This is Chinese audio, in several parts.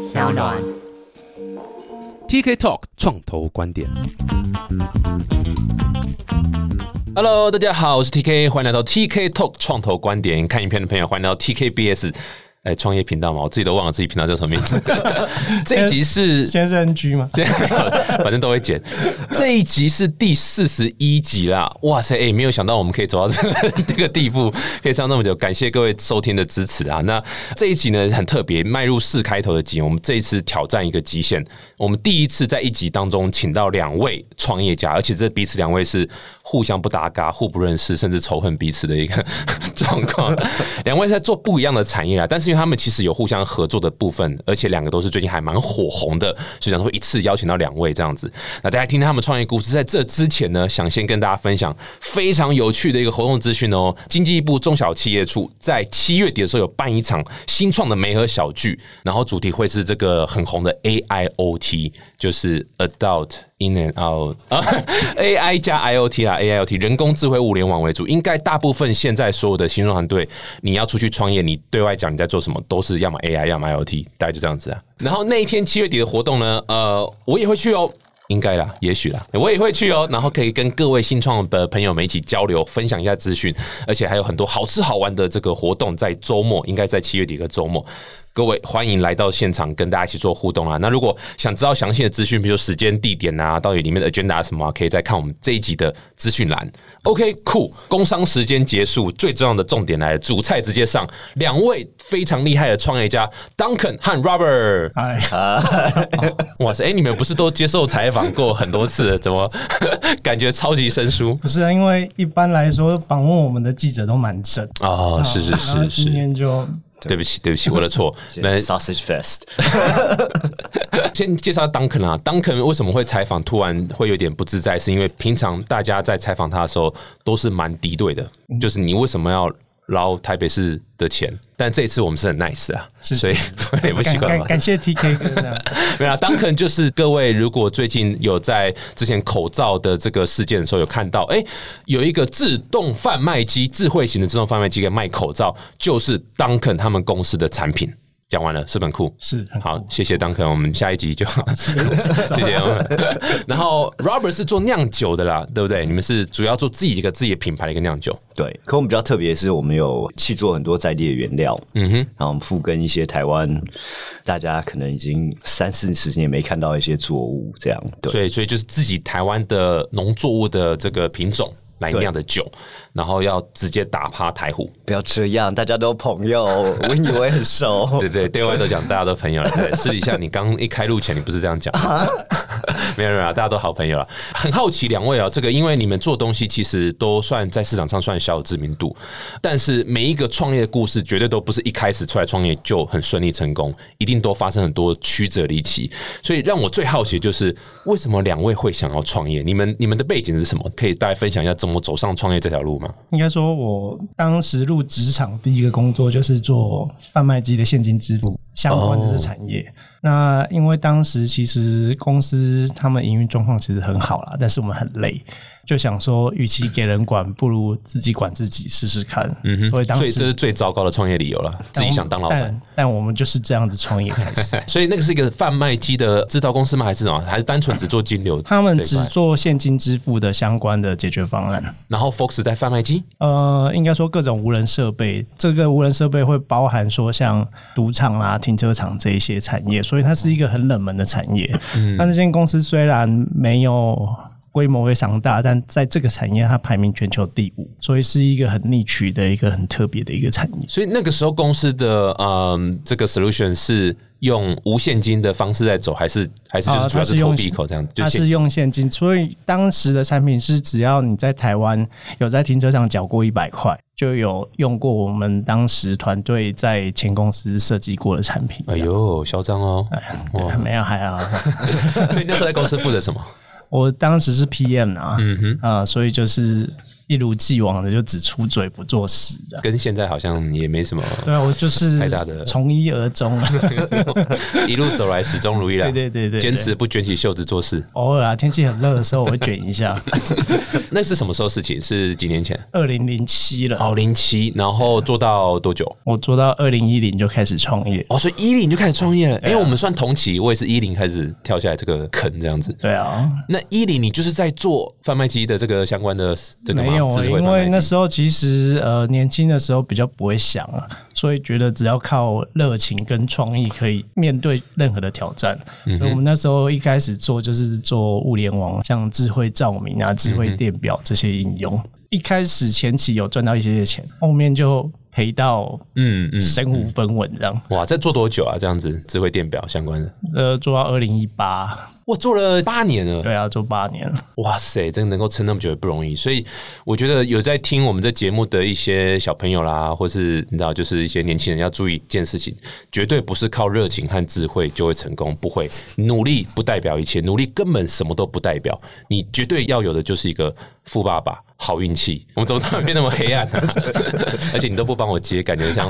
小暖。TK Talk 创投观点。Hello，大家好，我是 TK，欢迎来到 TK Talk 创投观点。看影片的朋友，欢迎来到 TKBS。哎，创业频道嘛，我自己都忘了自己频道叫什么名字。这一集是先是 NG 吗？现在没有，反正都会剪。这一集是第四十一集啦！哇塞，哎、没有想到我们可以走到这个这个地步，可以唱那么久，感谢各位收听的支持啊！那这一集呢很特别，迈入四开头的集，我们这一次挑战一个极限，我们第一次在一集当中请到两位创业家，而且这彼此两位是互相不搭嘎、互不认识，甚至仇恨彼此的一个 状况。两位在做不一样的产业啊，但是因为他们其实有互相合作的部分，而且两个都是最近还蛮火红的，所以想说一次邀请到两位这样子。那大家听听他们创业故事。在这之前呢，想先跟大家分享非常有趣的一个活动资讯哦。经济部中小企业处在七月底的时候有办一场新创的媒合小聚，然后主题会是这个很红的 AIoT，就是 Adult。In and out 啊，AI 加 IoT 啦，AIoT 人工智慧物联网为主，应该大部分现在所有的新创团队，你要出去创业，你对外讲你在做什么，都是要么 AI，要么 IoT，大概就这样子啊。然后那一天七月底的活动呢，呃，我也会去哦。应该啦，也许啦，我也会去哦。然后可以跟各位新创的朋友们一起交流，分享一下资讯，而且还有很多好吃好玩的这个活动，在周末，应该在七月底和周末。各位欢迎来到现场，跟大家一起做互动啊！那如果想知道详细的资讯，比如说时间、地点啊，到底里面的 agenda 什么、啊，可以再看我们这一集的资讯栏。OK，酷，工商时间结束，最重要的重点来了，主菜直接上。两位非常厉害的创业家，Duncan 和 Robert。哎，哇塞，哎、你们不是都接受采访过很多次了？怎么 感觉超级生疏不是啊，因为一般来说访问我们的记者都蛮正，哦，是是是是，今天就对不起对不起，我的错。那 Sausage Fest，先介绍 Duncan 啊，Duncan 为什么会采访突然会有点不自在？是因为平常大家在采访他的时候都是蛮敌对的，就是你为什么要捞台北市的钱？但这一次我们是很 nice 啊，是所以我 也不习惯嘛。感感谢 TK 哥这样。没有啊，Duncan 就是各位如果最近有在之前口罩的这个事件的时候有看到，哎、有一个自动贩卖机，智慧型的自动贩卖机，给卖口罩，就是 Duncan 他们公司的产品。讲完了，是不是很酷？是酷好，谢谢 Duncan，我们下一集就 谢谢我们。然后 Robert 是做酿酒的啦，对不对？你们是主要做自己一个自己的品牌的一个酿酒。对，可我们比较特别的是，我们有去做很多在地的原料，嗯哼，然后我们复耕一些台湾大家可能已经三四十年没看到一些作物，这样对。所以所以就是自己台湾的农作物的这个品种来酿的酒，然后要直接打趴台虎。不要这样，大家都朋友，我以为很熟。对对，对外都讲大家都朋友了。对，私底下你刚一开录前你不是这样讲，没有没有，大家都好朋友了。很好奇两位啊，这个因为你们做东西其实都算在市场上算小有知名度，但是每一个创业的故事绝对都不是一开始出来创业就很顺利成功，一定都发生很多曲折离奇。所以让我最好奇的就是为什么两位会想要创业？你们你们的背景是什么？可以大家分享一下怎么走上创业这条路吗？应该说，我当时入职场第一个工作就是做贩卖机的现金支付相关的这产业。那因为当时其实公司他们营运状况其实很好啦，但是我们很累，就想说，与其给人管，不如自己管自己试试看。嗯哼所以当时所以这是最糟糕的创业理由了，自己想当老板。但但我们就是这样子创业开始。所以那个是一个贩卖机的制造公司吗？还是什么？还是单纯只做金流？他们只。做现金支付的相关的解决方案。然后 Fox 在贩卖机，呃，应该说各种无人设备，这个无人设备会包含说像赌场啦、停车场这一些产业，所以它是一个很冷门的产业。嗯那这间公司虽然没有规模非常大，但在这个产业它排名全球第五，所以是一个很逆取的一个很特别的一个产业。所以那个时候公司的嗯这个 solution 是用无现金的方式在走，还是还是就是啊主要是投币口这样？它是用现金，所以当时的产品是只要你在台湾有在停车场缴过一百块，就有用过我们当时团队在前公司设计过的产品。哎呦，嚣张哦！对，没有还好。所以那时候在公司负责什么？我当时是 PM 啊，嗯哼，啊、所以就是一如既往的就只出嘴不做事这样。跟现在好像也没什么，对啊，我就是太大的从一而终啊。一路走来始终如一了。对对对对对坚持不卷起袖子做事。偶尔啊，天气很热的时候我会卷一下。那是什么时候事情？是几年前？二零零七了，哦，零七，然后做到多久？我做到二零一零就开始创业。哦，所以一零就开始创业了。因为我们算同期，我也是一零开始跳下来这个坑这样子。对啊，那一零你就是在做贩卖机的这个相关的这个吗没有，因为那时候其实呃年轻的时候比较不会想啊，所以觉得只要靠热情跟创意可以面对任何的挑战。嗯所以我们那时候一开始做就是做物联网，像智慧照明啊、智嗯慧电表这些应用。一开始前期有赚到一些些钱，后面就赔到嗯嗯，身无分文这样。哇，在做多久啊？这样子智慧电表相关的，呃，做到二零一八，我做了八年了。对啊，做八年了。哇塞，真的能够撑那么久也不容易，所以我觉得有在听我们这节目的一些小朋友啦，或是你知道，就是一些年轻人要注意一件事情，绝对不是靠热情和智慧就会成功，不会，努力不代表一切，努力根本什么都不代表，你绝对要有的就是一个富爸爸。好运气，我们怎么突然变那么黑暗呢、而且你都不帮我接，感觉像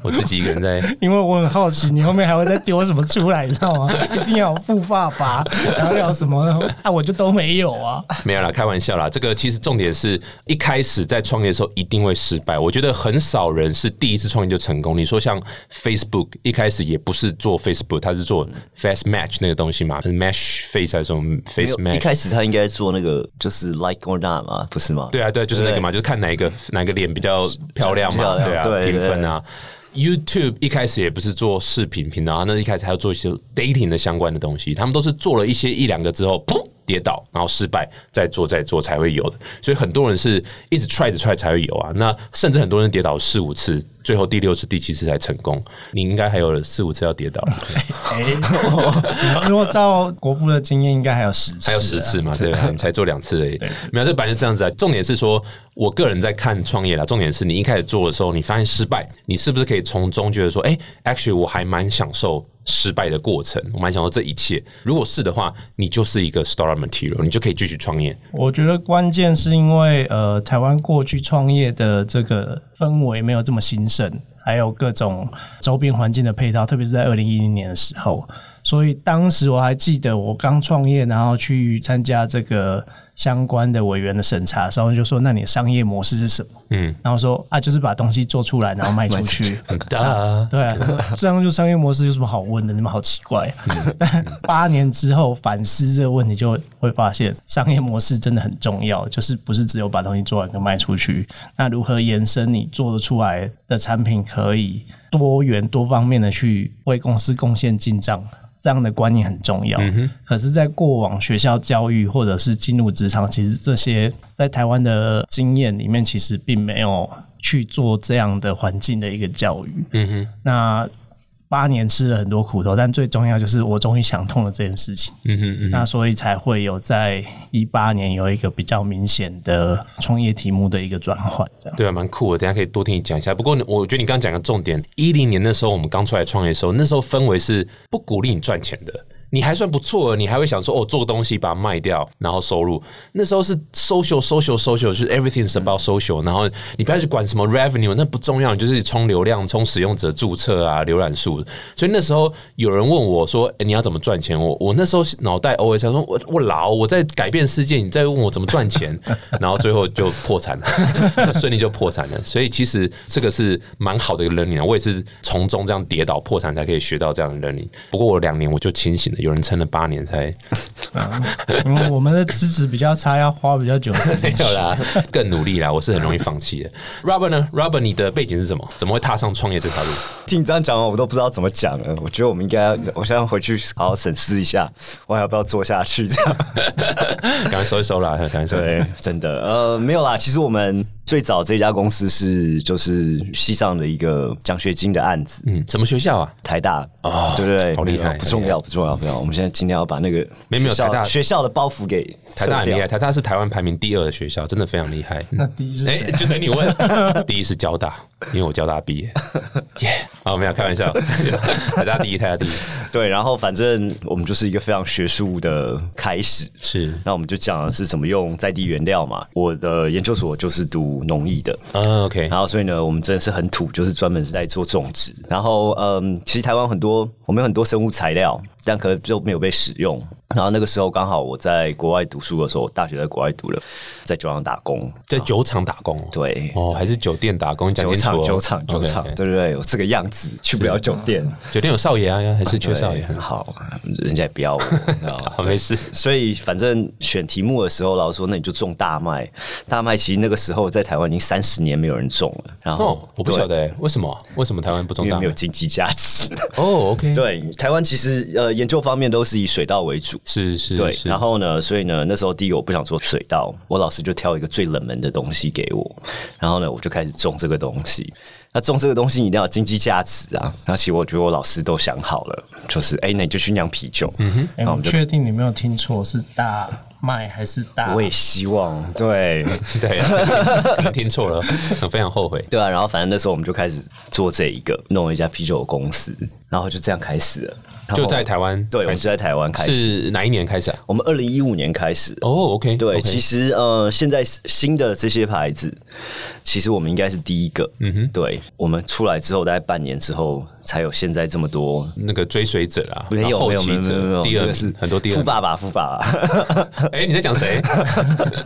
我自己一个人在 因为我很好奇，你后面还会再丢什么出来，你知道吗？一定要有富爸爸，然后要什么啊，我就都没有啊。没有啦，开玩笑啦。这个其实重点是一开始在创业的时候一定会失败。我觉得很少人是第一次创业就成功。你说像 Facebook 一开始也不是做 Facebook，它是做 Face Match 那个东西嘛，Match Face 还是什么 Face Match？一开始他应该做那个就是 like or not 嘛，不是吗？对啊，对啊，就是那个嘛，就是看哪一个哪个脸比较漂亮嘛，对啊，评分啊。YouTube 一开始也不是做视频频道，那一开始还要做一些 dating 的相关的东西，他们都是做了一些一两个之后，砰跌倒，然后失败，再做再做才会有的。所以很多人是一直 try 着 try 才会有啊。那甚至很多人跌倒四五次，最后第六次、第七次才成功。你应该还有四五次要跌倒，哎、如果照国父的经验，应该还有十次，还有十次嘛，对吧？你才做两次而已。没有，这本来就这样子啊。重点是说，我个人在看创业啦。重点是你一开始做的时候，你发现失败，你是不是可以从中觉得说，哎、a c t u a l l y 我还蛮享受失败的过程，我蛮享受这一切。如果是的话，你就是一个 starter material，你就可以继续创业。我觉得关键是因为呃，台湾过去创业的这个氛围没有这么兴盛，还有各种周边环境的配套，特别是在二零一零年的时候，所以当时我还记得我刚创业，然后去参加这个相关的委员的审查的时候，就说：“那你的商业模式是什么？”嗯，然后说：“啊，就是把东西做出来，然后卖出去。” 啊，对啊，这样就商业模式有什么好问的？你们好奇怪、但 八年之后反思这个问题，就会发现商业模式真的很重要，就是不是只有把东西做完就卖出去。那如何延伸你做得出来的产品，可以多元多方面的去为公司贡献进账？这样的观念很重要。可是，在过往学校教育或者是进入职场，其实这些在台湾的经验里面，其实并没有去做这样的环境的一个教育。嗯哼，那八年吃了很多苦头，但最重要就是我终于想通了这件事情。嗯哼，嗯哼。那所以才会有在一八年有一个比较明显的创业题目的一个转换，这样。对啊，蛮酷的。等下可以多听你讲一下。不过我觉得你刚刚讲个重点，一零年那时候我们刚出来创业的时候，那时候氛围是不鼓励你赚钱的。你还算不错，你还会想说哦，做个东西把它卖掉，然后收入。那时候是 social social social，就是 everything is about social。然后你不要去管什么 revenue，那不重要，你就是充流量、充使用者注册啊、浏览数。所以那时候有人问我说：“诶你要怎么赚钱？”我我那时候脑袋 os 想说：“我我老，我在改变世界，你在问我怎么赚钱？”然后最后就破产了，顺利就破产了。所以其实这个是蛮好的一个 learning。我也是从中这样跌倒破产才可以学到这样的 learning。不过我两年我就清醒了，有人撑了八年才 因为我们的资质比较差，要花比较久时间 没间。有啦，更努力啦。我是很容易放弃的。Robert 呢？Robert，你的背景是什么？怎么会踏上创业这条路？听你这样讲完，我都不知道怎么讲了。我觉得我们应该要，我现在回去好好审视一下，我还要不要做下去？这样 赶快收一收啦，赶快收。对，真的，呃，没有啦。其实我们最早这家公司是就是西上的一个奖学金的案子，嗯，什么学校啊？台大哦对不对？好厉害不重要，不重要，不重要。我们现在尽量要把那个没有没有台大学校的包袱给台大很厉害，台大是台湾排名第二的学校，真的非常厉害。那第一是哎、谁？就等你问。第一是交大，因为我交大毕业。耶、好，没有开玩笑，台大第一，台大第一，对，然后反正我们就是一个非常学术的开始。是，那我们就讲的是怎么用在地原料嘛。我的研究所就是读农艺的，嗯，OK，然后所以呢，我们真的是很土，就是专门是在做种植。然后，嗯，其实台湾很多，我们有很多生物材料，但可能就没有被使用。然后那个时候刚好我在国外读书的时候，我大学在国外读了，在酒厂打工，在酒厂打工，对，哦，还是酒店打工，酒厂酒厂酒厂，对对对，有这个样子，去不了酒店，酒店有少爷啊，还是缺少爷？很好，人家也不要我，没事。所以反正选题目的时候，老师说那你就种大麦。大麦其实那个时候在台湾已经三十年没有人种了，然后、哦，我不晓得欸为什么？为什么台湾不种大麦因为没有？经济价值。哦，OK，，对，台湾其实呃研究方面都是以水稻为主。是是，对，是然后呢，所以呢，那时候第一个我不想做水稻，我老师就挑一个最冷门的东西给我，然后呢，我就开始种这个东西。那种这个东西一定要有经济价值啊！那其实我觉得我老师都想好了，就是哎、那你就去酿啤酒。嗯哼，哎、我那我们确定你没有听错，是大麦还是大？我也希望对。对，可能听错了，非常后悔。对啊，然后反正那时候我们就开始做这一个，弄了一家啤酒公司，然后就这样开始了。就在台湾对，我们就在台湾开始。是哪一年开始啊？我们二零一五年开始。哦，OK，对其实呃，现在新的这些牌子，其实我们应该是第一个。嗯哼，对，我们出来之后，大概半年之后，才有现在这么多。那个追随者啊，没有没有没有没有没有，者，第二个是很多第二。富爸爸富爸爸。哎，你在讲谁？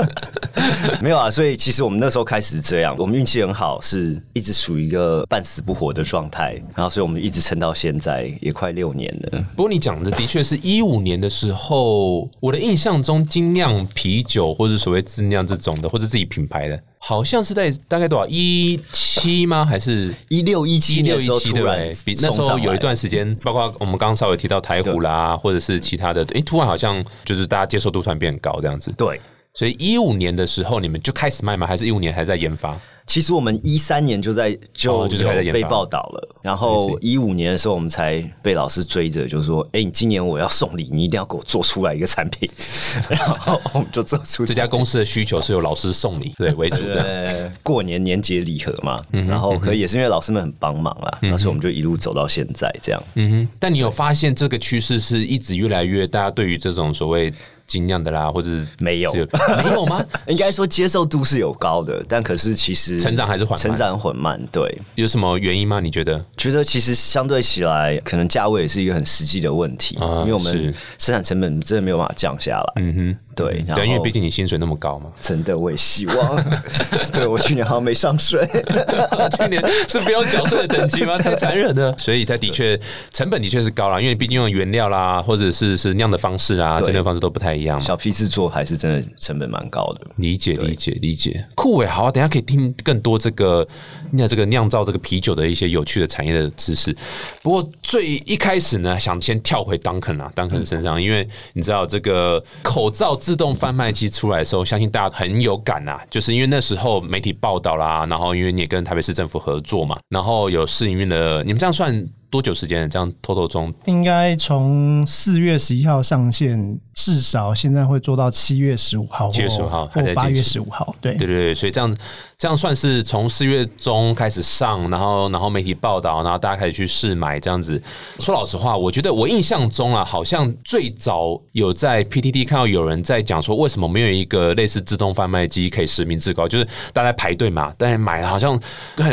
没有啊，所以其实我们那时候开始这样，我们运气很好，是一直处于一个半死不活的状态，然后所以我们一直撑到现在，也快六年了。不过你讲的的确是一五年的时候，我的印象中精酿啤酒或者所谓自酿这种的，或者自己品牌的，好像是在大概多少一七吗？还是一六一七一六一年的时候突然七对不对？比那时候有一段时间，包括我们刚刚稍微提到台虎啦，或者是其他的，诶，突然好像就是大家接受度突然变高这样子。对。所以一五年的时候，你们就开始卖吗？还是一五年还在研发？其实我们一三年就在就哦就是还在研被报道了，然后一五年的时候我们才被老师追着，就是说：“哎、你今年我要送礼，你一定要给我做出来一个产品。”然后我们就做出这家公司的需求是由老师送礼对为主的。呃过年年节礼盒嘛，嗯然后可以也是因为老师们很帮忙啦，那所以我们就一路走到现在这样。嗯哼，但你有发现这个趋势是一直越来越，大家对于这种所谓精酿的啦，或者是没有没有吗？应该说接受度是有高的，但可是其实成长还是缓慢成长缓慢。对，有什么原因吗？你觉得？觉得其实相对起来，可能价位也是一个很实际的问题，啊因为我是们生产成本真的没有办法降下来。嗯哼，对，然对，因为毕竟你薪水那么高嘛。真的我也希望，对我去年好像没上税。去年是不用缴税的等级吗？太残忍了。所以它的确成本的确是高啦，因为毕竟用原料啦，或者是是酿的方式啊，对蒸馏方式都不太一样嘛。小批制作还是真的成本蛮高的。理解理解理解，酷伟，好啊，等一下可以听更多这个那这个酿造这个啤酒的一些有趣的产业的知识。不过最一开始呢，想先跳回 Duncan 啊，Duncan 身上，因为你知道这个口罩自动贩卖机出来的时候，相信大家很有感啊，就是因为那时候媒体报道啦，然后因为你也跟台北市政府合作嘛，然后有试营运的，你们这样算多久时间？这样偷偷中应该从四月十一号上线，至少现在会做到七月十五号七，月十五号八月十五号。对对对对，所以这样这样算是从四月中开始上，然后然后媒体报道，然后大家开始去试买这样子。说老实话，我觉得我印象中啊，好像最早有在 PTT 看到有人在讲说，为什么没有一个类似自动贩卖机可以实名制高，就是大家排队嘛，大家买好像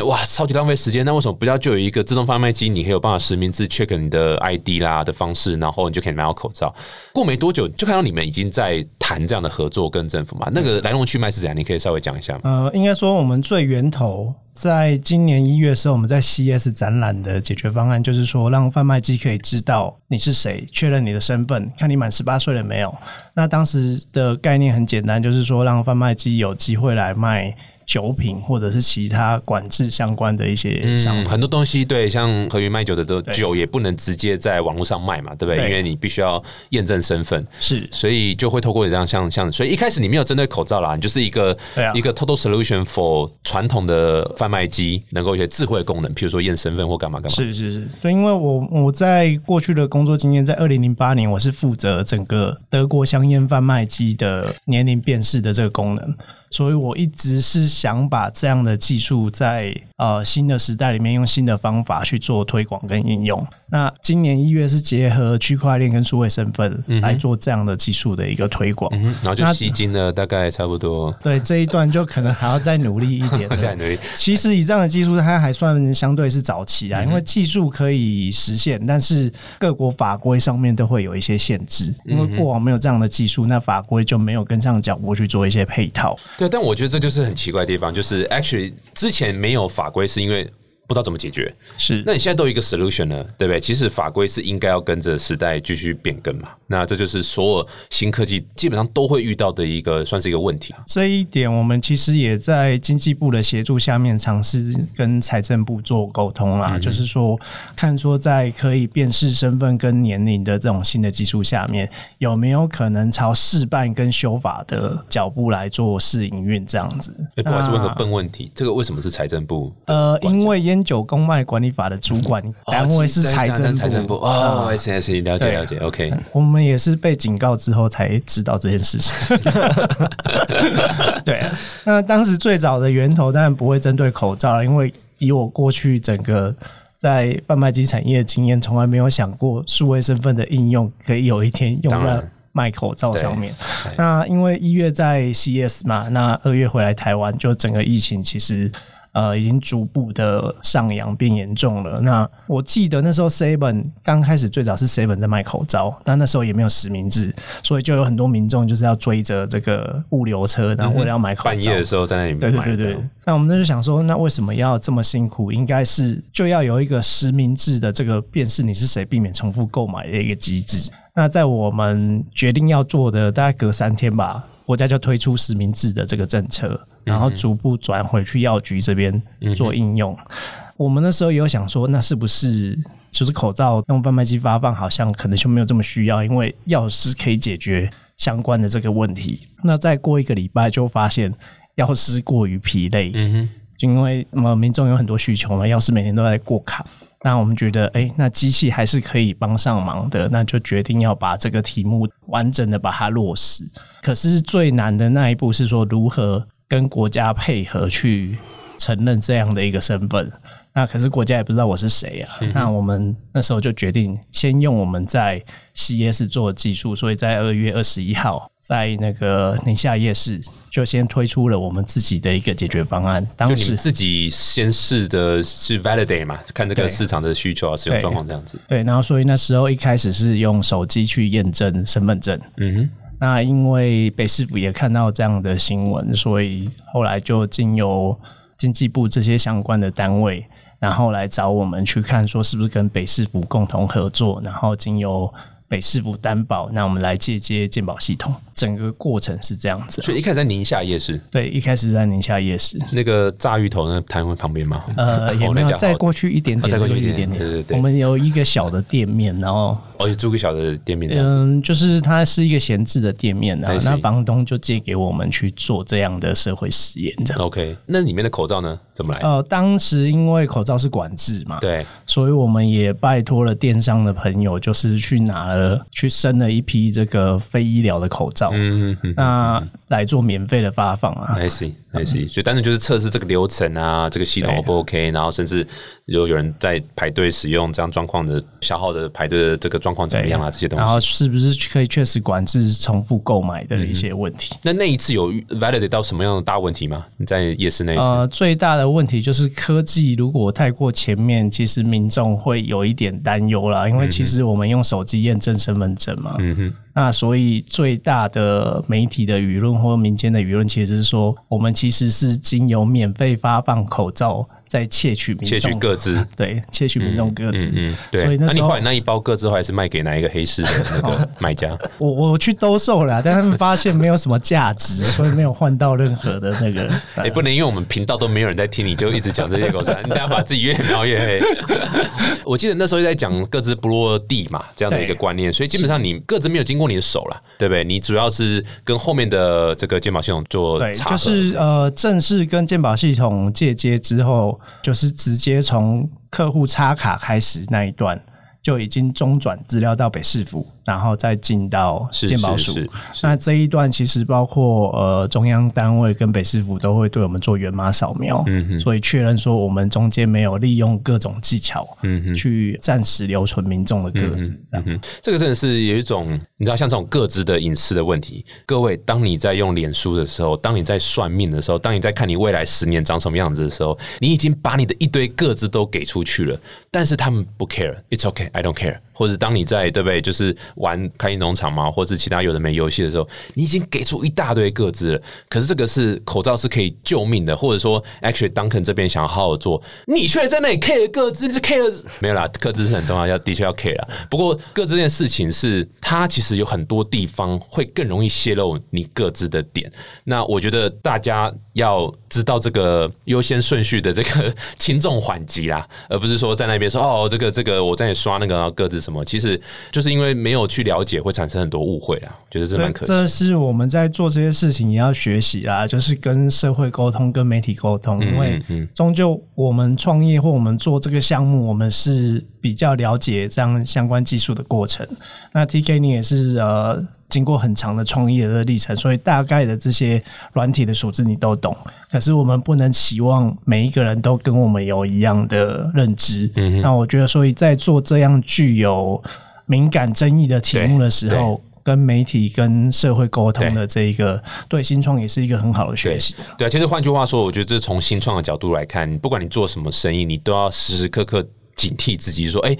哇超级浪费时间，那为什么不要就有一个自动贩卖机，你可以有办法实名制 check 你的 ID 啦的方式，然后你就可以买到口罩。过没多久就看到你们已经在谈这样的合作跟政府嘛，那个来龙去脉是怎样？你可以稍微讲一下吗？呃，应该说我们最源头，在今年一月的时候，我们在 CS 展览的解决方案，就是说让贩卖机可以知道你是谁，确认你的身份，看你满十八岁了没有。那当时的概念很简单，就是说让贩卖机有机会来卖。酒品或者是其他管制相关的一些商嗯，品，很多东西对，像和云卖酒的都酒也不能直接在网络上卖嘛，对不对？对。因为你必须要验证身份，是。所以就会透过这样像像，所以一开始你没有针对口罩啦，你就是一个、一个 total solution for 传统的贩卖机能够有一些智慧功能，譬如说验身份或干嘛干嘛。是是是，对，因为我我在过去的工作经验，在二零零八年，我是负责整个德国香烟贩卖机的年龄辨识的这个功能，所以我一直是想把这样的技术在呃新的时代里面用新的方法去做推广跟应用。那今年一月是结合区块链跟数位身份来做这样的技术的一个推广，嗯，然后就吸金了大概差不多。对这一段就可能还要再努力一点，再努力。其实以这样的技术，它还算相对是早期啊，因为技术可以实现，但是各国法规上面都会有一些限制，因为过往没有这样的技术，那法规就没有跟上脚步去做一些配套。对，但我觉得这就是很奇怪的地方，就是 actually 之前没有法规，是因为。不知道怎么解决，是那你现在都有一个 solution 了，对不对？其实法规是应该要跟着时代继续变更嘛。那这就是所有新科技基本上都会遇到的一个，算是一个问题。这一点我们其实也在经济部的协助下面尝试跟财政部做沟通啦，就是说看说在可以辨识身份跟年龄的这种新的技术下面，有没有可能朝试办跟修法的脚步来做试营运这样子？哎，不好意思，问个笨问题，这个为什么是财政部？呃，因为烟。酒公卖管理法的主管单位是财政财政部哦，S S 了解了解，OK。我们也是被警告之后才知道这件事情。对，那当时最早的源头当然不会针对口罩，因为以我过去整个在贩卖机产业的经验，从来没有想过数位身份的应用可以有一天用在卖口罩上面。那因为一月在 CS 嘛，那二月回来台湾，就整个疫情其实。呃，已经逐步的上扬变严重了。那我记得那时候 Seven 刚开始最早是 Seven 在卖口罩，那那时候也没有实名制，所以就有很多民众就是要追着这个物流车，然后为了要买口罩。半夜的时候在那里面。对对对对。那我们那就想说，那为什么要这么辛苦？应该是就要有一个实名制的这个辨识你是谁，避免重复购买的一个机制。那在我们决定要做的大概隔三天吧，国家就推出实名制的这个政策。然后逐步转回去药局这边做应用。我们那时候也有想说，那是不是就是口罩用贩卖机发放，好像可能就没有这么需要，因为药师可以解决相关的这个问题。那再过一个礼拜，就发现药师过于疲累，嗯就，因为么民众有很多需求嘛，要是每天都在过卡。那我们觉得，哎，那机器还是可以帮上忙的，那就决定要把这个题目完整的把它落实。可是最难的那一步是说如何。跟国家配合去承认这样的一个身份，那可是国家也不知道我是谁啊。那我们那时候就决定先用我们在 CS 做技术，所以在二月二十一号，在那个宁夏夜市就先推出了我们自己的一个解决方案。当时自己先试的是 validate 嘛，看这个市场的需求啊，使用状况这样子。对，然后所以那时候一开始是用手机去验证身份证。嗯哼。那因为北市府也看到这样的新闻，所以后来就经由经济部这些相关的单位，然后来找我们去看，说是不是跟北市府共同合作，然后经由。北市府担保，那我们来借接鉴宝系统，整个过程是这样子。所以一开始在宁夏夜市，对，一开始在宁夏夜市那个炸芋头那摊位旁边吗？呃，也没有再过去一点点，再过去一点点，对对对。我们有一个小的店面，然后哦，租个小的店面，嗯，就是它是一个闲置的店面啊，那房东就借给我们去做这样的社会实验，这样。OK，那里面的口罩呢？怎么来？呃，当时因为口罩是管制嘛，对，所以我们也拜托了电商的朋友，就是去拿了去生。了一批这个非医疗的口罩，嗯嗯，那来做免费的发放啊。I see, I see。所以单纯就是测试这个流程啊，这个系统 O 不 OK，然后甚至有有人在排队使用这样状况的消耗的排队的这个状况怎么样啊？这些东西，然后是不是可以确实管制重复购买的一些问题？那那一次有 validate 到什么样的大问题吗？你在夜市那一次，呃，最大的问题就是科技如果太过前面，其实民众会有一点担忧啦，因为其实我们用手机验证身份证嘛。嗯哼，那所以最大的媒体的舆论或民间的舆论，其实是说，我们其实是经由免费发放口罩。在窃取民窃取各自，对窃取民众各自，嗯，对。所以那你后来那一包各自后来是卖给哪一个黑市的那个 买家？我我去兜售了，但他们发现没有什么价值，所以没有换到任何的那个。也不能因为我们频道都没有人在听，你就一直讲这些狗屎，你等下把自己越描越黑。我记得那时候在讲各自不落地嘛，这样的一个观念，所以基本上你各自没有经过你的手了，对不对？你主要是跟后面的这个鉴宝系统做对，就是呃，正式跟鉴宝系统借接之后。就是直接从客户插卡开始那一段，就已经中转资料到北市府，然后再进到是健保署。那这一段其实包括呃中央单位跟北市府都会对我们做源码扫描，嗯哼所以确认说我们中间没有利用各种技巧，嗯哼去暂时留存民众的个资，这样。嗯，这个真的是有一种，你知道，像这种各自的隐私的问题。各位，当你在用脸书的时候，当你在算命的时候，当你在看你未来十年长什么样子的时候，你已经把你的一堆各自都给出去了，但是他们不 care，it's okay，I don't care。或者当你在对不对，就是玩开心农场嘛，或者是其他有的没游戏的时候，你已经给出一大堆各自了。可是这个是口罩是可以救命的，或者说，actually Duncan 这边想要好好做，你却在那里 care 各自，是 care 没有啦，各自是很重要，要的确要 care 啦。不过各自这件事情是，它其实有很多地方会更容易泄露你各自的点。那我觉得大家要知道这个优先顺序的这个 轻重缓急啦，而不是说在那边说哦，这个这个我在刷那个各自什么，其实就是因为没有去了解，会产生很多误会啊。觉得这蛮可惜。这是我们在做这些事情也要学习啦，就是跟社会沟通、跟媒体沟通，因为嗯终究我们创业或我们做这个项目，我们是比较了解这样相关技术的过程。那 TK 你也是呃经过很长的创业的历程，所以大概的这些软体的数字你都懂。可是我们不能期望每一个人都跟我们有一样的认知。嗯那我觉得，所以在做这样具有敏感争议的题目的时候，跟媒体跟社会沟通的这一个，对新创也是一个很好的学习。对啊，其实换句话说，我觉得这是从新创的角度来看，不管你做什么生意，你都要时时刻刻警惕自己，说，哎、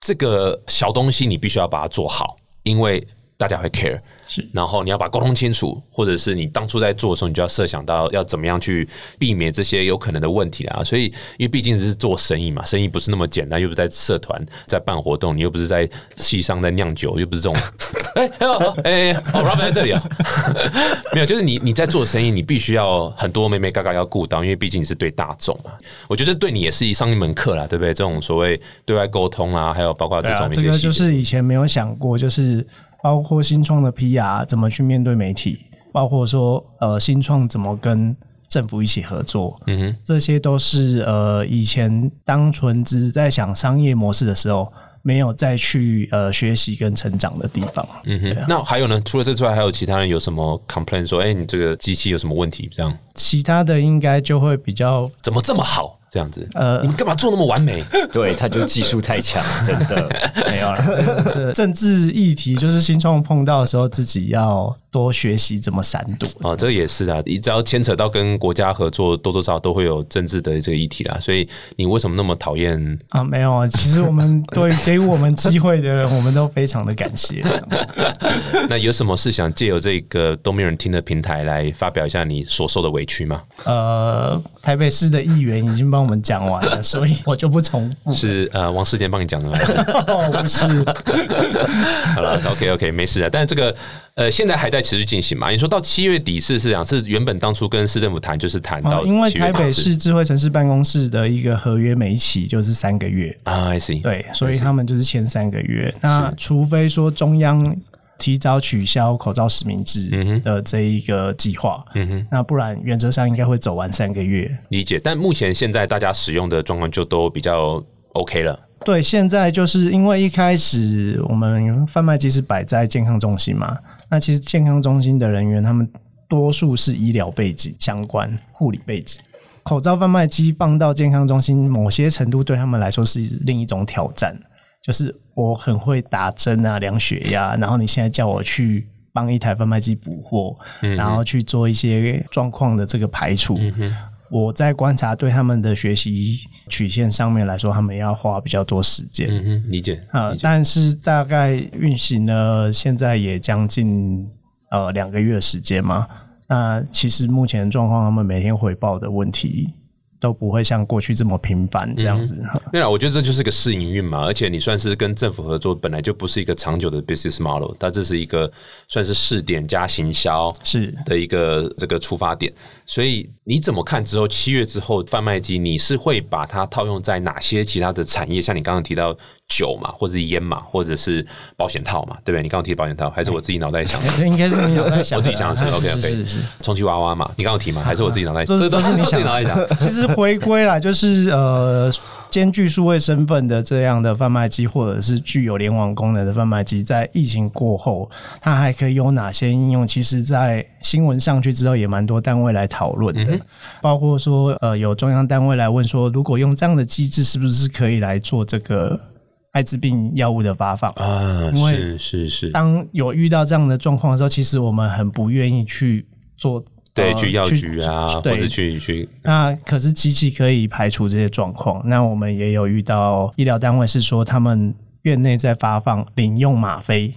这个小东西你必须要把它做好，因为大家会 care。是然后你要把它沟通清楚，或者是你当初在做的时候，你就要设想到要怎么样去避免这些有可能的问题啊。所以，因为毕竟是做生意嘛，生意不是那么简单，又不是在社团在办活动，你又不是在戏上在酿酒，又不是这种。哎哎哦哎，哦，Robert 在这里啊，没有，就是你你在做生意，你必须要很多妹妹嘎嘎要顾到，因为毕竟你是对大众嘛。我觉得对你也是上一门课啦，对不对？这种所谓对外沟通啊，还有包括这种一这个就些细节是以前没有想过，就是包括新创的 PR 怎么去面对媒体，包括说呃新创怎么跟政府一起合作，嗯哼。这些都是呃以前当纯只在想商业模式的时候，没有再去呃学习跟成长的地方。嗯哼，那还有呢？除了这之外，还有其他人有什么 complain 说，哎、你这个机器有什么问题？这样其他的应该就会比较怎么这么好？这样子，呃你们干嘛做那么完美？对，他就技术太强，真的。没有了。政治议题就是新创碰到的时候，自己要多学习怎么闪躲。哦，这也是啊，你只要牵扯到跟国家合作，多多少少都会有政治的这个议题啦。所以你为什么那么讨厌？啊，没有啊，其实我们对给予我们机会的人，我们都非常的感谢。那有什么是想借由这个都没有人听的平台来发表一下你所受的委屈吗？呃，台北市的议员已经帮我们讲完了，所以我就不重复。是呃，王世坚帮你讲的吗？哦，不是，好了，OK OK，没事的。但是这个呃，现在还在持续进行嘛？你说到七月底是是讲是原本当初跟市政府谈，就是谈到哦因为7月底台北市智慧城市办公室的一个合约每一期就是三个月，啊，I see，对，所以他们就是签三个月。那除非说中央提早取消口罩实名制的这一个计划，嗯哼，那不然原则上应该会走完三个月。理解。但目前现在大家使用的状况就都比较 OK 了。对，现在就是因为一开始我们贩卖机是摆在健康中心嘛，那其实健康中心的人员他们多数是医疗背景相关、护理背景。口罩贩卖机放到健康中心，某些程度对他们来说是另一种挑战。就是我很会打针啊、量血压，然后你现在叫我去帮一台贩卖机补货，然后去做一些状况的这个排除。我在观察对他们的学习曲线上面来说，他们要花比较多时间。嗯哼，理解。啊、但是大概运行了，现在也将近呃两个月时间嘛。那其实目前的状况，他们每天回报的问题都不会像过去这么频繁这样子。对啊，我觉得这就是个试营运嘛，而且你算是跟政府合作，本来就不是一个长久的 business model，它这是一个算是试点加行销是的一个这个出发点。所以你怎么看之后七月之后贩卖机，你是会把它套用在哪些其他的产业？像你刚刚提到酒嘛，或者是烟嘛，或者是保险套嘛，对不对？你刚刚提保险套，还 是我自己脑袋想的？这应该是你脑袋想我自己想的是 OK 是 OK，是是。充气娃娃嘛，你刚刚提嘛，还是我自己脑袋？都是都是你自己想脑袋想。其实回归啦，就是呃，兼具数位身份的这样的贩卖机，或者是具有联网功能的贩卖机，在疫情过后，它还可以有哪些应用？其实，在新闻上去之后，也蛮多单位来讨论的，包括说，呃，有中央单位来问说，如果用这样的机制，是不是可以来做这个艾滋病药物的发放啊？因为是是是，当有遇到这样的状况的时候，其实我们很不愿意去做。对，呃去药局啊，或对者去去那可是机器可以排除这些状况。那我们也有遇到医疗单位是说，他们院内在发放领用吗啡。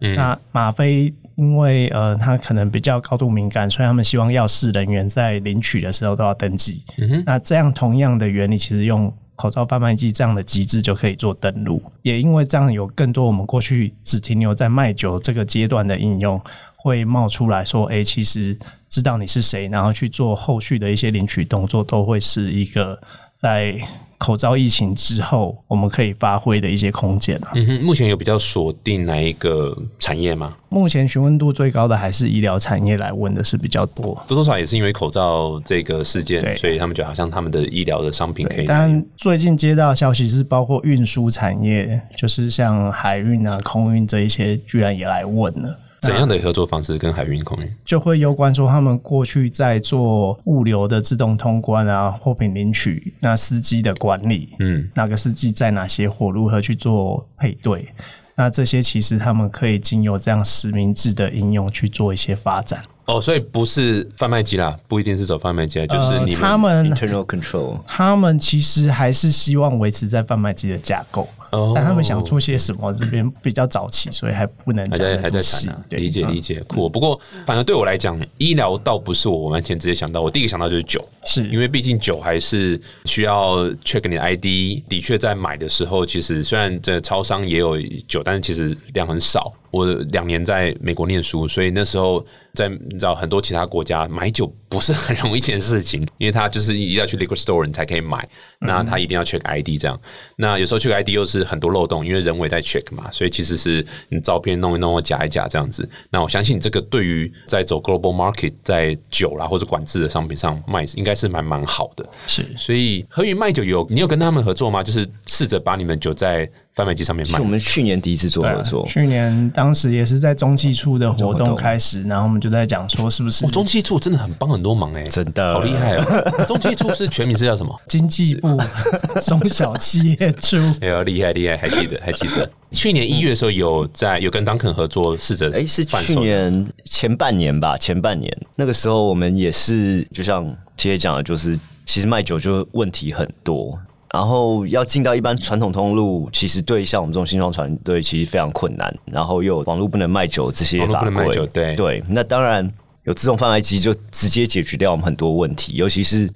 嗯那吗啡因为呃它可能比较高度敏感，所以他们希望药事人员在领取的时候都要登记。嗯哼那这样同样的原理，其实用口罩贩卖机这样的机制就可以做登录。也因为这样有更多我们过去只停留在卖酒这个阶段的应用，会冒出来说，哎、其实知道你是谁，然后去做后续的一些领取动作，都会是一个在口罩疫情之后我们可以发挥的一些空间啊。嗯哼，目前有比较锁定哪一个产业吗？目前询问度最高的还是医疗产业来问的是比较多。多多少少也是因为口罩这个事件，所以他们觉得好像他们的医疗的商品可以但最近接到的消息是，包括运输产业，就是像海运啊、空运这一些，居然也来问了。怎样的合作方式跟海运空运？就会攸关说他们过去在做物流的自动通关啊、货品领取，那司机的管理，嗯，哪个司机载哪些货，如何去做配对，那这些其实他们可以经由这样实名制的应用去做一些发展。哦，所以不是贩卖机啦，不一定是走贩卖机啊，就是呃你们、他们 internal control，他们其实还是希望维持在贩卖机的架构，哦但他们想做些什么，这边比较早期，所以还不能讲还在还在谈啊，。对理解嗯理解，酷。不过反正对我来讲，医疗倒不是我完全直接想到，我第一个想到就是酒，是因为毕竟酒还是需要 check 你的 ID。的确，在买的时候，其实虽然这超商也有酒，但是其实量很少。我两年在美国念书，所以那时候在你知道很多其他国家买酒不是很容易一件事情，因为他就是一定要去 liquor store 你才可以买，那他一定要 check ID 这样。那有时候 check ID 又是很多漏洞，因为人为在 check 嘛，所以其实是你照片弄一弄或假一假这样子。那我相信这个对于在走 global market 在酒啦或者管制的商品上卖，应该是蛮蛮好的。是所以和宇卖酒有你有跟他们合作吗？就是试着把你们酒在贩卖机上面卖是我。们去年第一次做合作，去年当时也是在中期处的活动开始，然后我们就在讲说，是不是哦，中期处真的很帮很多忙哎、真的好厉害哦！中期处是全名是叫什么？经济部 中小企业处。哎呦，厉害厉害，还记得还记得。去年一月的时候有在有跟 Duncan 合作，试着哎，是去年前半年吧，前半年那个时候我们也是，就像姐姐讲的，就是其实卖酒就问题很多。然后要进到一般传统通路，其实对像我们这种新创团队其实非常困难。然后又有网络不能卖酒这些法规，对对。那当然有自动贩卖机就直接解决掉我们很多问题，尤其是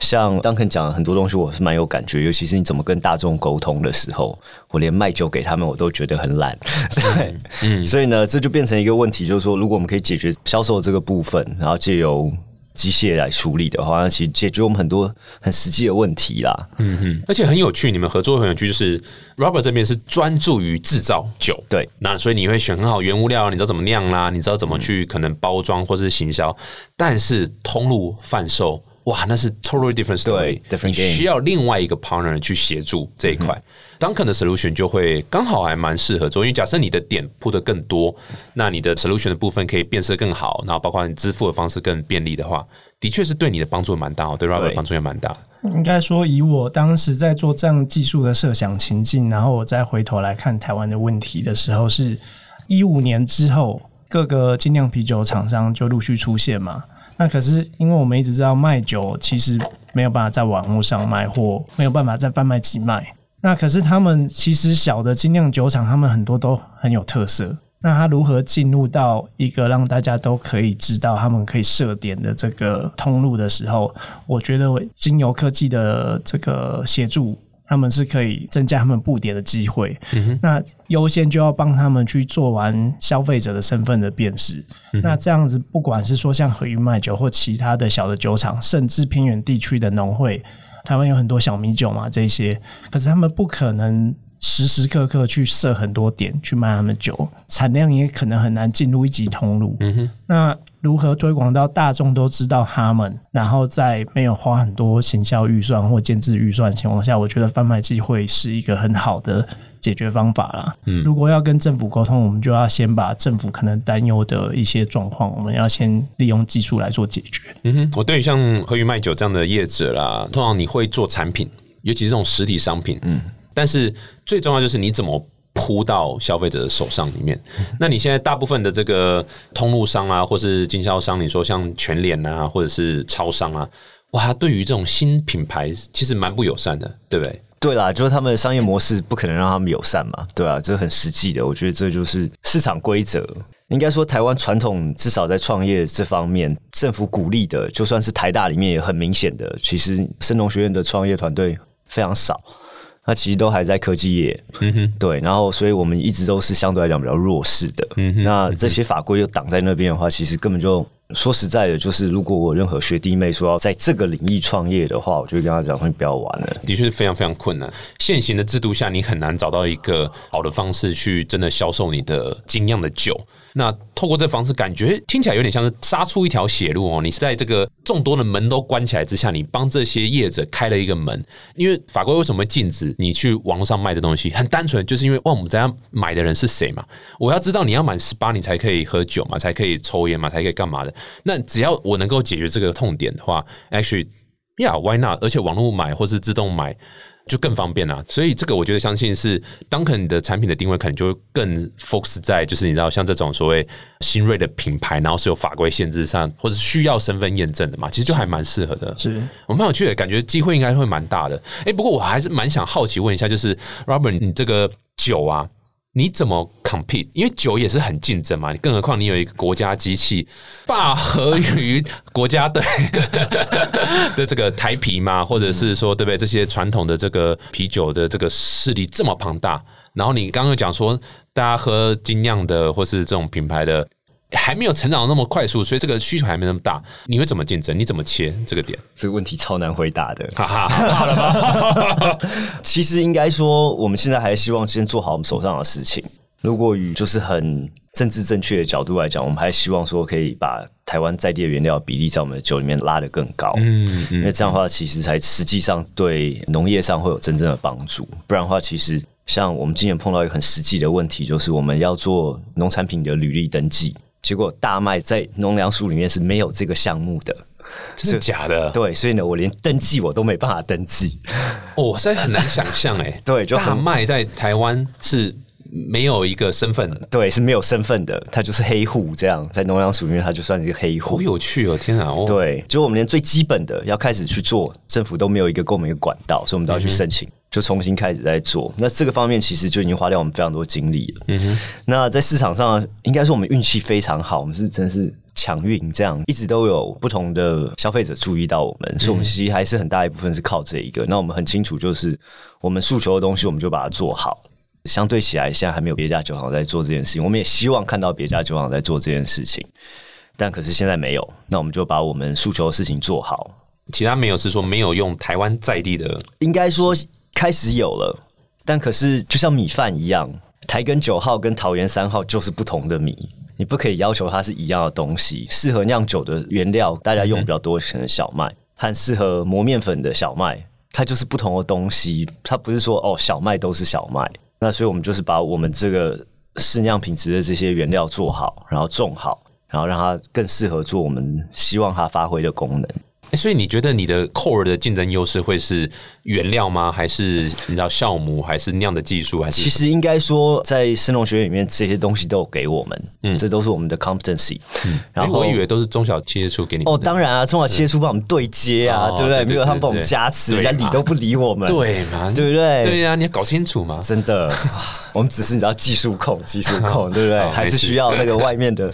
像 Duncan 讲的很多东西，我是蛮有感觉。尤其是你怎么跟大众沟通的时候，我连卖酒给他们我都觉得很懒。对，嗯，所以呢，这就变成一个问题，就是说，如果我们可以解决销售这个部分，然后借由机械来处理的话，那其实解决我们很多很实际的问题啦。嗯哼，而且很有趣，你们合作很有趣，就是 Robert 这边是专注于制造酒，对，那所以你会选很好原物料，你知道怎么酿啦，你知道怎么去可能包装或是行销，但是通路贩售。哇，那是 totally different story，对，different 你 game 需要另外一个 partner 去协助这一块。Duncan 的 solution 就会刚好还蛮适合做，因为假设你的点铺的更多，那你的 solution 的部分可以变色更好，然后包括你支付的方式更便利的话，的确是对你的帮助蛮大哦，对 Robert 对帮助也蛮大。应该说，以我当时在做这样技术的设想情境，然后我再回头来看台湾的问题的时候，是一五年之后，各个精酿啤酒厂商就陆续出现嘛。那可是因为我们一直知道卖酒其实没有办法在网络上卖，货没有办法在贩卖机卖。那可是他们其实小的精酿酒厂，他们很多都很有特色。那他如何进入到一个让大家都可以知道他们可以设点的这个通路的时候，我觉得金牛科技的这个协助，他们是可以增加他们布点的机会。那优先就要帮他们去做完消费者的身份的辨识。那这样子，不管是说像和云卖酒或其他的小的酒厂，甚至偏远地区的农会，台湾有很多小米酒嘛，这些，可是他们不可能时时刻刻去设很多点去卖他们酒，产量也可能很难进入一级通路。嗯哼，那如何推广到大众都知道他们，然后在没有花很多行销预算或建制预算的情况下，我觉得贩卖机会是一个很好的解决方法啦。嗯，如果要跟政府沟通，我们就要先把政府可能担忧的一些状况，我们要先利用技术来做解决。嗯哼，我对于像和鱼卖酒这样的业者啦，通常你会做产品，尤其是这种实体商品，嗯。但是最重要就是你怎么铺到消费者的手上里面。那你现在大部分的这个通路商啊，或是经销商，你说像全联啊，或者是超商啊，哇，对于这种新品牌其实蛮不友善的，对不对？对啦，就是他们的商业模式不可能让他们友善嘛，对啊，这很实际的。我觉得这就是市场规则。应该说，台湾传统至少在创业这方面，政府鼓励的，就算是台大里面也很明显的，其实深农学院的创业团队非常少。那其实都还在科技业，嗯哼，对，然后所以我们一直都是相对来讲比较弱势的，嗯哼，那这些法规又挡在那边的话，其实根本就。说实在的，就是如果我任何学弟妹说要在这个领域创业的话，我就跟他讲，你不要玩了。的确是非常非常困难。现行的制度下，你很难找到一个好的方式去真的销售你的精酿的酒。那透过这方式，感觉听起来有点像是杀出一条血路哦。你是在这个众多的门都关起来之下，你帮这些业者开了一个门。因为法规为什么禁止你去网络上卖的东西？很单纯，就是因为问我们在买的人是谁嘛？我要知道你要满十八，你才可以喝酒嘛，才可以抽烟嘛，才可以干嘛的？那只要我能够解决这个痛点的话，actually，yeah，why not？而且网络买或是自动买就更方便了。所以这个我觉得相信是 Duncan 的产品的定位可能就会更 focus 在就是你知道像这种所谓新锐的品牌，然后是有法规限制上或者需要身份验证的嘛，其实就还蛮适合的。是我蛮有趣的，感觉机会应该会蛮大的。哎，不过我还是蛮想好奇问一下，就是 Robert，你这个酒啊。你怎么 compete？因为酒也是很竞争嘛，你更何况你有一个国家机器霸合于国家队 的这个台啤嘛，或者是说对不对？这些传统的这个啤酒的这个势力这么庞大，然后你刚刚讲说大家喝精酿的或是这种品牌的。还没有成长那么快速，所以这个需求还没那么大。你会怎么竞争？你怎么切这个点？这个问题超难回答的。哈哈，好了吗？其实应该说，我们现在还希望先做好我们手上的事情。如果以就是很政治正确的角度来讲，我们还希望说可以把台湾在地的原料比例在我们的酒里面拉得更高。嗯，因为这样的话，其实才实际上对农业上会有真正的帮助。不然的话，其实像我们今年碰到一个很实际的问题，就是我们要做农产品的履历登记。结果大麦在农粮署里面是没有这个项目的，真的假的？对，所以呢，我连登记我都没办法登记。哦，实在很难想象哎。对，就大麦在台湾是没有一个身份，对，是没有身份的，他就是黑户这样，在农粮署里面他就算一个黑户。好有趣哦，天啊！对，就我们连最基本的要开始去做，政府都没有一个给我们一个管道，所以我们都要去申请。就重新开始在做，那这个方面其实就已经花掉我们非常多精力了。嗯哼，那在市场上，应该说我们运气非常好，我们是真是强运，这样一直都有不同的消费者注意到我们，所以我们其实还是很大一部分是靠这一个。那我们很清楚，就是我们诉求的东西，我们就把它做好。相对起来，现在还没有别家酒行在做这件事情，我们也希望看到别家酒行在做这件事情，但可是现在没有，那我们就把我们诉求的事情做好。其他没有是说没有用台湾在地的，应该说。开始有了，但可是就像米饭一样，台根九号跟桃园三号就是不同的米，你不可以要求它是一样的东西。适合酿酒的原料，大家用比较多可能小麦，和适合磨面粉的小麦，它就是不同的东西。它不是说哦，小麦都是小麦。那所以我们就是把我们这个适酿品质的这些原料做好，然后种好，然后让它更适合做我们希望它发挥的功能。所以你觉得你的 core 的竞争优势会是原料吗？还是你知道酵母？还是酿的技术？还是其实应该说，在生农学院里面，这些东西都有给我们，嗯，这都是我们的 competency。嗯，然后我以为都是中小企业处给你哦，当然啊，中小企业处帮我们对接啊，对不对？没有他们帮我们加持，人家理都不理我们，对嘛？对不对？对呀，你要搞清楚嘛。真的，我们只是你知道技术控，技术控，对不对？还是需要那个外面的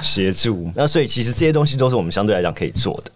协助。那所以其实这些东西都是我们相对来讲可以做的。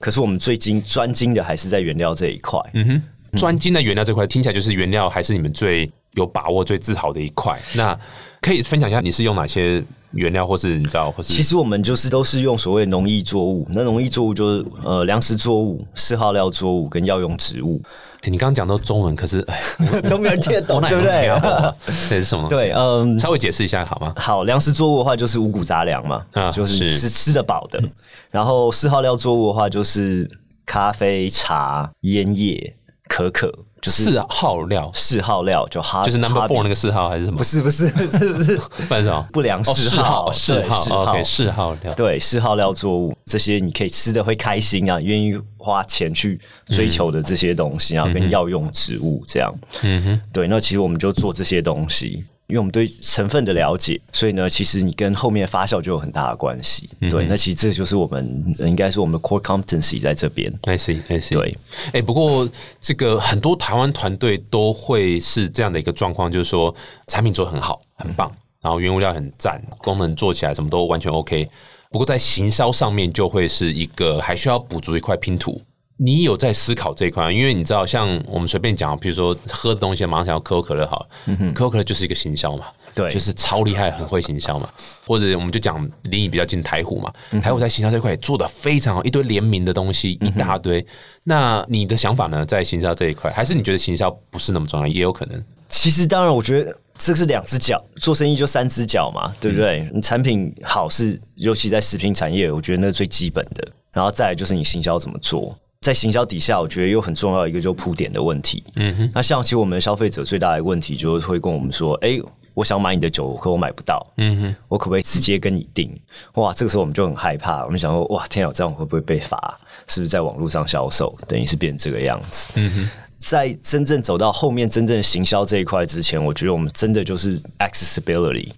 可是我们最精专精的还是在原料这一块。嗯哼，专精的原料这块听起来就是原料还是你们最有把握、最自豪的一块。那可以分享一下你是用哪些原料，或是你知道，或是其实我们就是都是用所谓农艺作物，那农艺作物就是呃粮食作物、嗜好料作物跟药用植物，欸你刚刚讲到中文，可是哎，都没有人听得懂对不对 这是什么？，对，嗯，稍微解释一下好吗？好，粮食作物的话就是五谷杂粮嘛，啊就是是吃吃得饱的。然后嗜好料作物的话就是咖啡、茶、烟叶、可可，就是四号料嗜好料，就哈，就是 number four 那个四号还是什么？不是不是不是不是 不然什么？不良哦，嗜嗜好，好，嗜好对嗜，OK，嗜好料。对，嗜好料作物这些你可以吃的会开心啊，愿意花钱去追求的这些东西啊，跟药用植物这样。嗯哼，对，那其实我们就做这些东西，因为我们对成分的了解，所以呢，其实你跟后面的发酵就有很大的关系。对，那其实这就是我们呃应该是我们的 core competency 在这边。I see, I see。对，哎、不过这个很多台湾团队都会是这样的一个状况，就是说产品做得很好，很棒，然后原物料很赞，功能做起来什么都完全 OK。不过在行销上面就会是一个还需要补足一块拼图。你有在思考这一块？因为你知道，像我们随便讲，比如说喝的东西，马上想要可口可乐好了，可口可乐就是一个行销嘛，对就是超厉害，很会行销嘛。或者我们就讲离你比较近台虎嘛，台虎在行销这一块也做的非常好，一堆联名的东西一大堆。那你的想法呢？在行销这一块，还是你觉得行销不是那么重要？也有可能，其实当然，我觉得这是两只脚，做生意就三只脚嘛，对不对？嗯你产品好是，尤其在食品产业，我觉得那是最基本的。然后再来就是你行销怎么做。在行销底下，我觉得有很重要一个就是铺点的问题。嗯哼，那像其实我们的消费者最大的问题就是会跟我们说，哎、我想买你的酒，可我买不到。嗯哼，我可不可以直接跟你订？哇，这个时候我们就很害怕，我们想说，哇，天啊，这样会不会被罚？是不是在网络上销售，等于是变成这个样子？嗯哼。在真正走到后面真正行销这一块之前，我觉得我们真的就是 accessibility，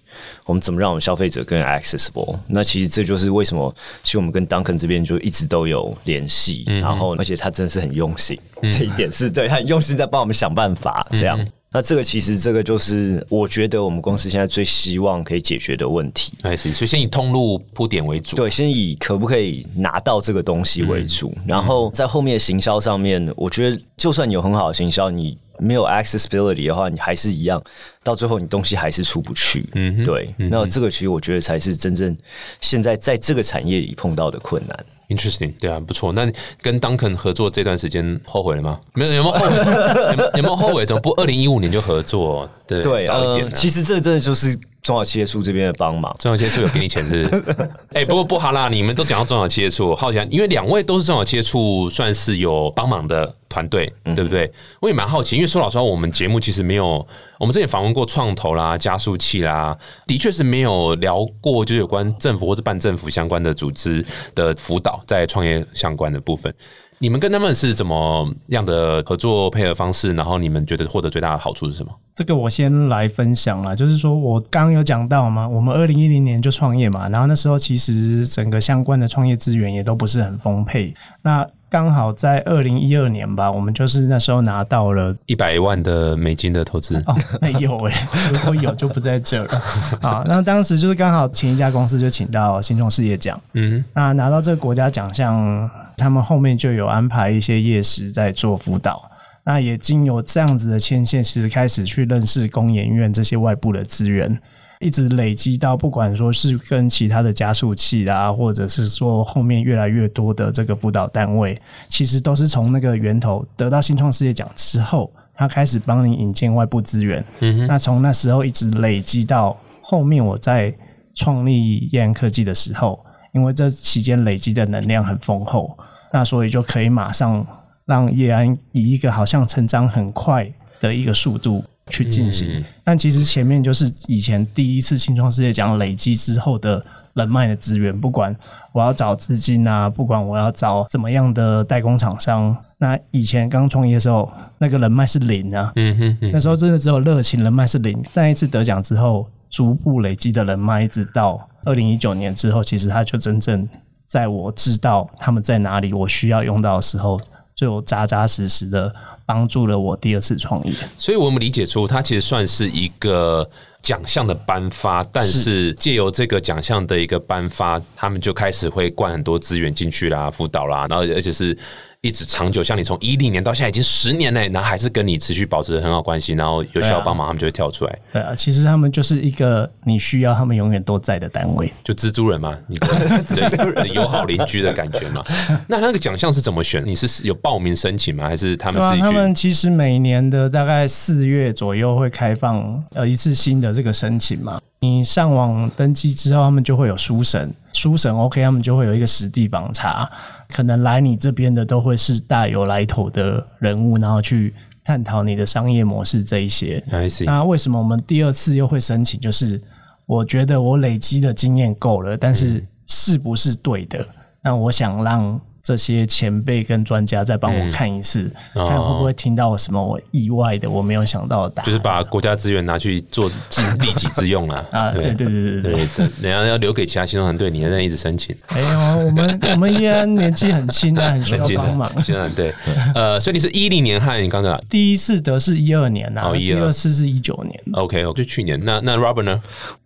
我们怎么让我们消费者更 accessible？那其实这就是为什么，其实我们跟 Duncan 这边就一直都有联系，然后而且他真的是很用心，这一点是对他很用心在帮我们想办法，这样。那这个其实这个就是我觉得我们公司现在最希望可以解决的问题。所以先以通路铺点为主。对，先以可不可以拿到这个东西为主，然后在后面的行销上面，我觉得就算你有很好的行销，你没有 accessibility 的话，你还是一样，到最后你东西还是出不去。嗯，对。那这个其实我觉得才是真正现在在这个产业里碰到的困难。Interesting，对啊，不错。那跟 Duncan 合作这段时间后悔了吗？没有，有没有后悔？有没有有没有后悔？怎么不二零一五年就合作？对，对，早一点、啊。其实这真的就是中小企业处这边的帮忙。中小企业处有给你钱是不是？哎、不过不好啦，你们都讲到中小企业处，我好奇啊，因为两位都是中小企业处，算是有帮忙的团队，对不对？我也蛮好奇，因为说老实话，我们节目其实没有，我们之前访问过创投啦、加速器啦，的确是没有聊过，就是有关政府或是办政府相关的组织的辅导，在创业相关的部分。你们跟他们是怎么样的合作配合方式？然后你们觉得获得最大的好处是什么？这个我先来分享啦，就是说我刚刚有讲到嘛，我们二零一零年就创业嘛，然后那时候其实整个相关的创业资源也都不是很丰沛，那刚好在二零一二年吧，我们就是那时候拿到了一百万的美金的投资，哦，没有诶、如果有就不在这儿了 啊。那当时就是刚好前一家公司就请到新创事业奖，嗯，那拿到这个国家奖项，他们后面就有安排一些业师在做辅导。那也经由这样子的牵线，其实开始去认识工研院这些外部的资源，一直累积到不管说是跟其他的加速器啊，或者是说后面越来越多的这个辅导单位，其实都是从那个源头得到新创事业奖之后，他开始帮你引进外部资源。嗯那从那时候一直累积到后面我在创立燕安科技的时候，因为这期间累积的能量很丰厚，那所以就可以马上让叶安以一个好像成长很快的一个速度去进行。但其实前面就是以前第一次新创世界奖累积之后的人脉的资源，不管我要找资金啊，不管我要找怎么样的代工厂商，那以前刚创业的时候，那个人脉是零啊。嗯哼哼，那时候真的只有热情，人脉是零。那一次得奖之后，逐步累积的人脉，一直到二零一九年之后，其实他就真正在我知道他们在哪里，我需要用到的时候，就扎扎实实的帮助了我第二次创业。所以我们理解出，它其实算是一个奖项的颁发，但是借由这个奖项的一个颁发，他们就开始会灌很多资源进去啦，辅导啦，然后而且是一直长久，像你从一零年到现在已经十年嘞，然后还是跟你持续保持很好关系，然后有需要帮忙，他们就会跳出来，对啊，其实他们就是一个你需要他们永远都在的单位。就蜘蛛人嘛，你对友好邻居的感觉嘛。那那个奖项是怎么选？你是有报名申请吗？还是他们对啊，是一句他们其实每年的大概四月左右会开放呃一次新的这个申请嘛。你上网登记之后，他们就会有书审，书审 OK，他们就会有一个实地访查，可能来你这边的都会是大有来头的人物，然后去探讨你的商业模式这一些。那为什么我们第二次又会申请？就是我觉得我累积的经验够了，但是是不是对的？那我想让这些前辈跟专家再帮我看一次，哦看会不会听到什么我意外的、我没有想到的答案。就是把国家资源拿去做尽利己之用啊。啊，对对对对对。人家要留给其他新创团队，你还在一直申请。没有，我们我们依然年纪很轻啊，很需要帮忙的。现在对，呃，所以你是一零年和你刚刚第一次得是一二年啊，哦第二次是一九年。OK，就去年。那那 Robert 呢？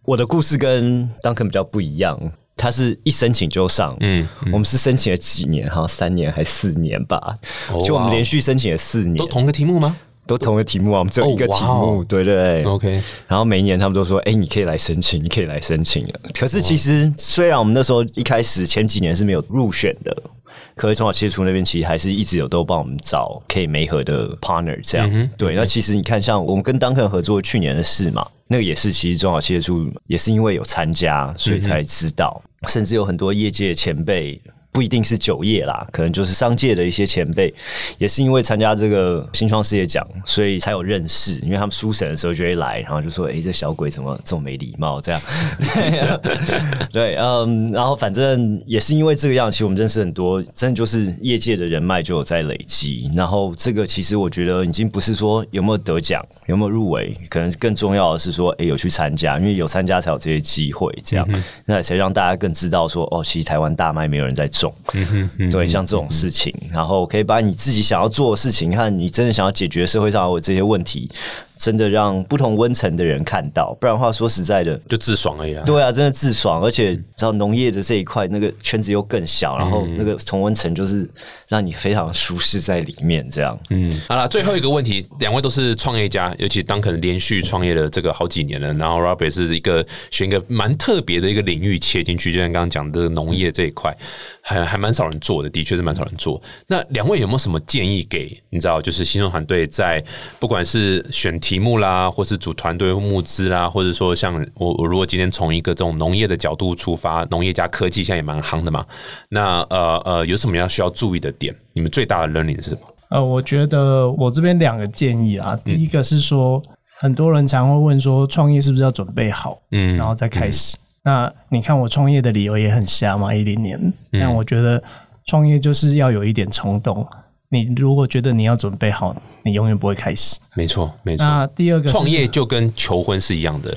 我的故事跟 Duncan 比较不一样，他是一申请就上，嗯我们是申请了几年，好像三年还四年吧，哦其实我们连续申请了四年，都同个题目吗都同个题目啊，我们只有一个题目，哦对对对。？OK，然后每一年他们都说：“哎、你可以来申请，你可以来申请了。”可是其实虽然我们那时候一开始前几年是没有入选的，可是中华切除那边其实还是一直有都帮我们找可以媒合的 partner 这样。对，那其实你看，像我们跟 Duncan 合作去年的事嘛，那个也是其实中华切除也是因为有参加，所以才知道，甚至有很多业界前辈。不一定是酒业啦，可能就是商界的一些前辈，也是因为参加这个新创事业奖，所以才有认识。因为他们书审的时候就会来，然后就说：“诶，这小鬼怎么这么没礼貌？”这样，对，对，嗯，然后反正也是因为这个样，其实我们认识很多，真的就是业界的人脉就有在累积。然后这个其实我觉得已经不是说有没有得奖，有没有入围，可能更重要的是说，诶，有去参加，因为有参加才有这些机会，这样，那才让大家更知道说，哦，其实台湾大麦没有人在种。对，像这种事情，然后可以把你自己想要做的事情，和你真的想要解决社会上有这些问题，真的让不同温层的人看到。不然的话，说实在的，就自爽而已啦。对啊，真的自爽，而且知道农业的这一块，那个圈子又更小，然后那个同温层就是让你非常舒适在里面，这样。嗯，好了，最后一个问题，两位都是创业家，尤其当可能连续创业了这个好几年了，然后 Robert 是一个选一个蛮特别的一个领域切进去，就像刚刚讲的农业这一块，还还蛮少人做的，的确是蛮少人做。那两位有没有什么建议给你知道，就是新创团队在不管是选题目啦，或是组团队募资啦，或者说像我我如果今天从一个这种农业的角度出发，农业加科技现在也蛮夯的嘛，那呃呃有什么要需要注意的点？你们最大的 learning 是什么？呃，我觉得我这边两个建议啊，第一个是说，很多人常会问说，创业是不是要准备好，嗯然后再开始？那你看我创业的理由也很瞎嘛，一零年，但我觉得创业就是要有一点冲动。你如果觉得你要准备好，你永远不会开始。没错，没错。那第二个是创业就跟求婚是一样的，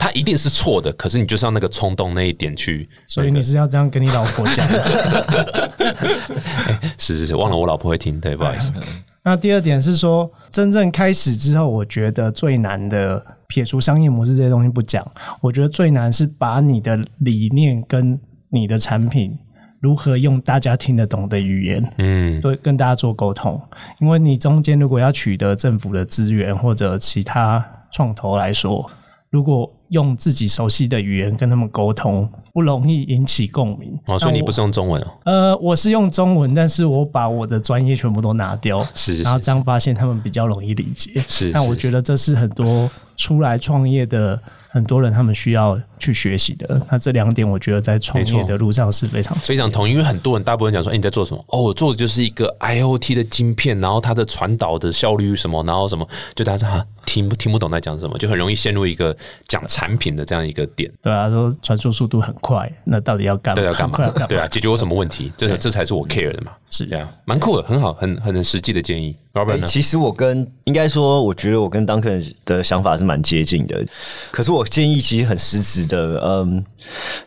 它一定是错的，可是你就是要那个冲动那一点去。所以你是要这样跟你老婆讲的。是是是，忘了我老婆会听，对，不好意思。那第二点是说，真正开始之后，我觉得最难的，撇除商业模式这些东西不讲，我觉得最难是把你的理念跟你的产品如何用大家听得懂的语言，嗯，对，跟大家做沟通。因为你中间如果要取得政府的资源或者其他创投来说，如果用自己熟悉的语言跟他们沟通，不容易引起共鸣。哦，所以你不是用中文哦，呃，我是用中文，但是我把我的专业全部都拿掉，是是然后这样发现他们比较容易理解。是那我觉得这是很多出来创业的很多人他们需要去学习的。那这两点，我觉得在创业的路上是非常非常同意，因为很多人大部分讲说，哎、你在做什么？哦，我做的就是一个 IOT 的晶片，然后它的传导的效率什么，然后什么，就大家说啊，听不听不懂在讲什么，就很容易陷入一个讲产品的这样一个点。对啊，说传输速度很快，那到底要干嘛？对，要干嘛很快 要干？嘛？对啊，解决我什么问题？这这才是我 care 的嘛。是这样，蛮酷的，很好，很很实际的建议。Robert 呢？其实我跟应该说，我觉得我跟 Duncan 的想法是蛮接近的。可是我建议其实很实质的，嗯，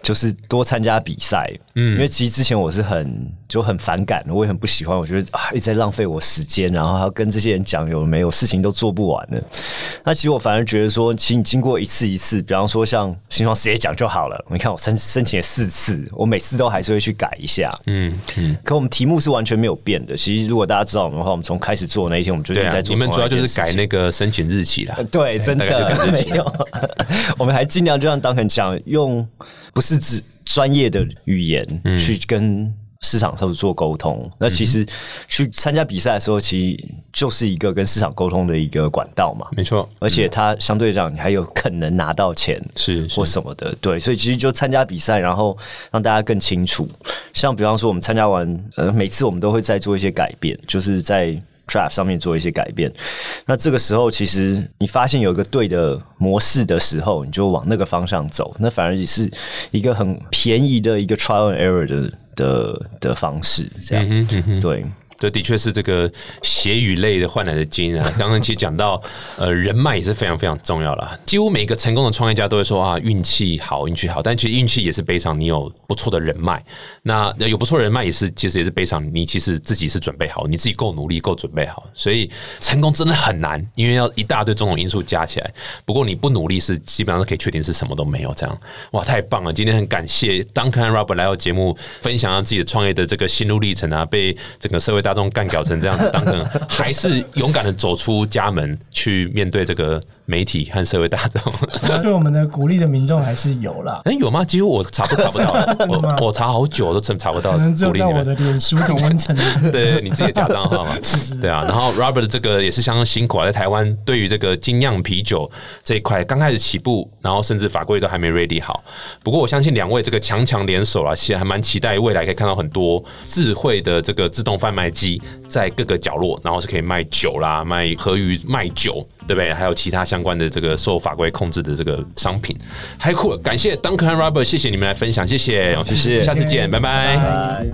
就是多参加比赛。嗯，因为其实之前我是很就很反感，我也很不喜欢，我觉得啊一直在浪费我时间，然后还要跟这些人讲有没有事情都做不完了。那其实我反而觉得说，其实你经过一次一次，比方说像新创事业奖就好了。你看我申申请了四次，我每次都还是会去改一下。嗯嗯，可我们题目是完完全没有变的。其实如果大家知道我们的话，我们从开始做那一天，我们就一直在，做。你们主要就是改。那个申请日期啦。对，真的没有。我们还尽量就像当肯讲，用不是指专业的语言嗯去跟市场上做沟通。那其实去参加比赛的时候，其实就是一个跟市场沟通的一个管道嘛。没错，而且它相对讲，你还有可能拿到钱，是是或什么的，对，所以其实就参加比赛，然后让大家更清楚。像比方说，我们参加完，呃，每次我们都会再做一些改变，就是在 draft 上面做一些改变。那这个时候，其实你发现有一个对的模式的时候，你就往那个方向走，那反而也是一个很便宜的一个 trial and error 的的的方式，这样，对。这的确是这个血与泪的换来的金啊！刚刚其实讲到，呃，人脉也是非常非常重要啦。几乎每一个成功的创业家都会说啊，运气好，运气好。但其实运气也是背上你有不错的人脉。那有不错的人脉也是，其实也是背上你其实自己是准备好，你自己够努力，够准备好。所以成功真的很难，因为要一大堆种种因素加起来。不过你不努力是基本上都可以确定是什么都没有这样。哇，太棒了！今天很感谢 Duncan Robert 来到节目，分享他自己的创业的这个心路历程啊，被整个社会家中干搞成这样子当然还是勇敢的走出家门去面对这个媒体和社会大众。对我们的鼓励的民众还是有啦，哎、有吗？几乎我查都查不到，我我查好久都真查不到可能只有。在我的脸书同温层。对你自己的假账号嘛，对啊。然后 Robert 这个也是相当辛苦啊，在台湾对于这个精酿啤酒这一块刚开始起步，然后甚至法规都还没 ready 好。不过我相信两位这个强强联手啊，其实还蛮期待未来可以看到很多智慧的这个自动贩卖机在各个角落，然后是可以卖酒啦、卖河鱼、卖酒，对不对？还有其他相关的这个受法规控制的这个商品，太酷了！感谢 Duncan 和 Robert，谢谢你们来分享，谢谢，谢谢下次见，拜拜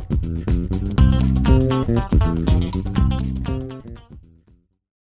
拜